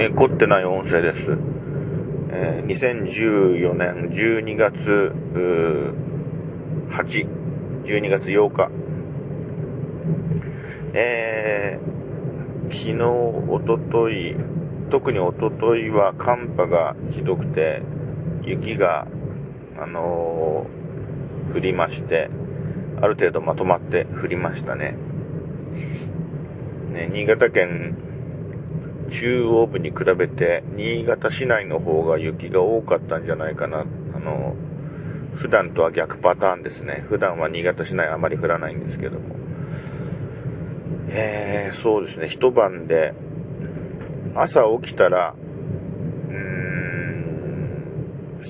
えー、凝ってない音声です。えー、2014年12月8、12月8日。えー、昨日、おととい、特におとといは寒波がひどくて、雪が、あのー、降りまして、ある程度まとまって降りましたね。ね、新潟県中央部に比べて、新潟市内の方が雪が多かったんじゃないかな。あの、普段とは逆パターンですね。普段は新潟市内あまり降らないんですけども。えー、そうですね、一晩で、朝起きたら、うーん、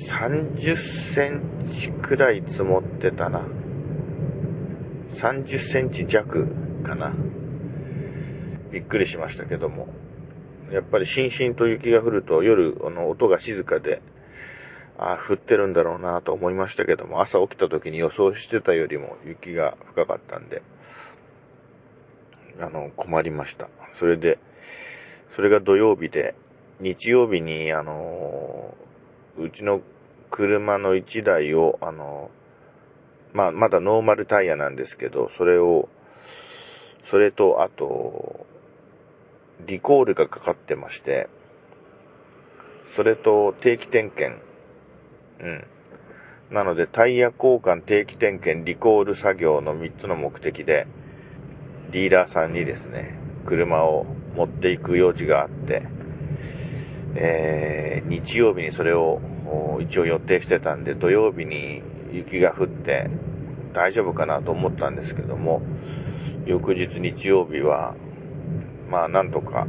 30センチくらい積もってたな。30センチ弱かな。びっくりしましたけども。やっぱりしんしんと雪が降ると夜、あの、音が静かで、ああ、降ってるんだろうなと思いましたけども、朝起きた時に予想してたよりも雪が深かったんで、あの、困りました。それで、それが土曜日で、日曜日に、あの、うちの車の1台を、あの、まあ、まだノーマルタイヤなんですけど、それを、それと、あと、リコールがかかってまして、それと定期点検。うん。なので、タイヤ交換、定期点検、リコール作業の3つの目的で、ディーラーさんにですね、車を持っていく用事があって、えー、日曜日にそれを一応予定してたんで、土曜日に雪が降って大丈夫かなと思ったんですけども、翌日日曜日はまあ、なんとか、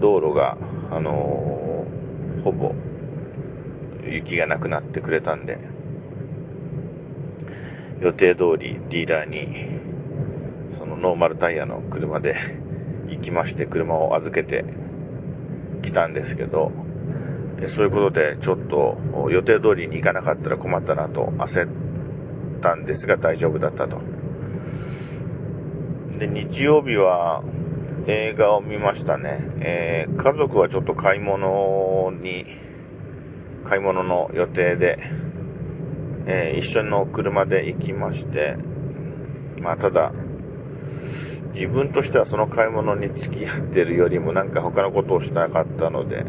道路が、あのー、ほぼ、雪がなくなってくれたんで、予定通りディーラーに、そのノーマルタイヤの車で行きまして、車を預けてきたんですけど、そういうことで、ちょっと予定通りに行かなかったら困ったなと焦ったんですが大丈夫だったと。で、日曜日は、映画を見ましたね。えー、家族はちょっと買い物に、買い物の予定で、えー、一緒の車で行きまして、まあただ、自分としてはその買い物に付き合ってるよりもなんか他のことをしたかったので、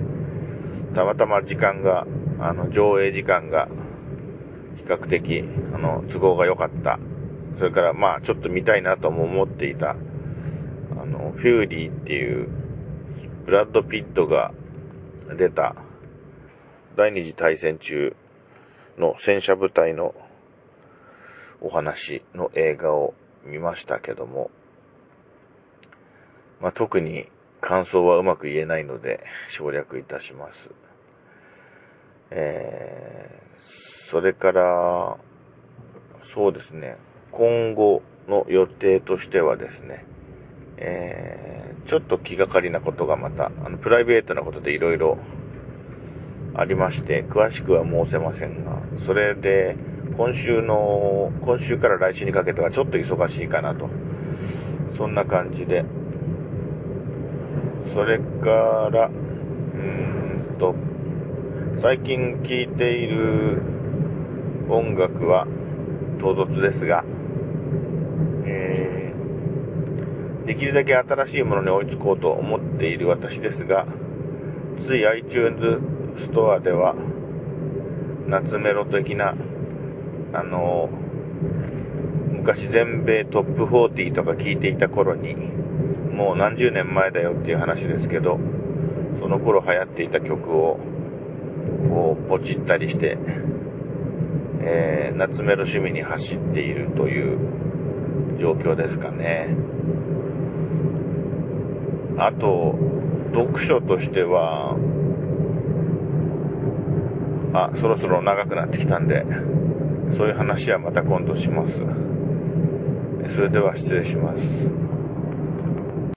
たまたま時間が、あの、上映時間が比較的、あの、都合が良かった。それからまあちょっと見たいなとも思っていたあの、フューリーっていう、ブラッド・ピットが出た第二次大戦中の戦車部隊のお話の映画を見ましたけども、まあ、特に感想はうまく言えないので省略いたします。えー、それから、そうですね、今後の予定としてはですね、えー、ちょっと気がかりなことがまた、あの、プライベートなことでいろいろありまして、詳しくは申せませんが、それで、今週の、今週から来週にかけてはちょっと忙しいかなと。そんな感じで。それから、うーんと、最近聴いている音楽は唐突ですが、できるだけ新しいものに追いつこうと思っている私ですが、つい iTunes ストアでは、夏メロ的な、あの、昔全米トップ40とか聞いていた頃に、もう何十年前だよっていう話ですけど、その頃流行っていた曲を、こう、ポチったりして、えー、夏メロ趣味に走っているという状況ですかね。あと、読書としては、あ、そろそろ長くなってきたんで、そういう話はまた今度します。それでは失礼します。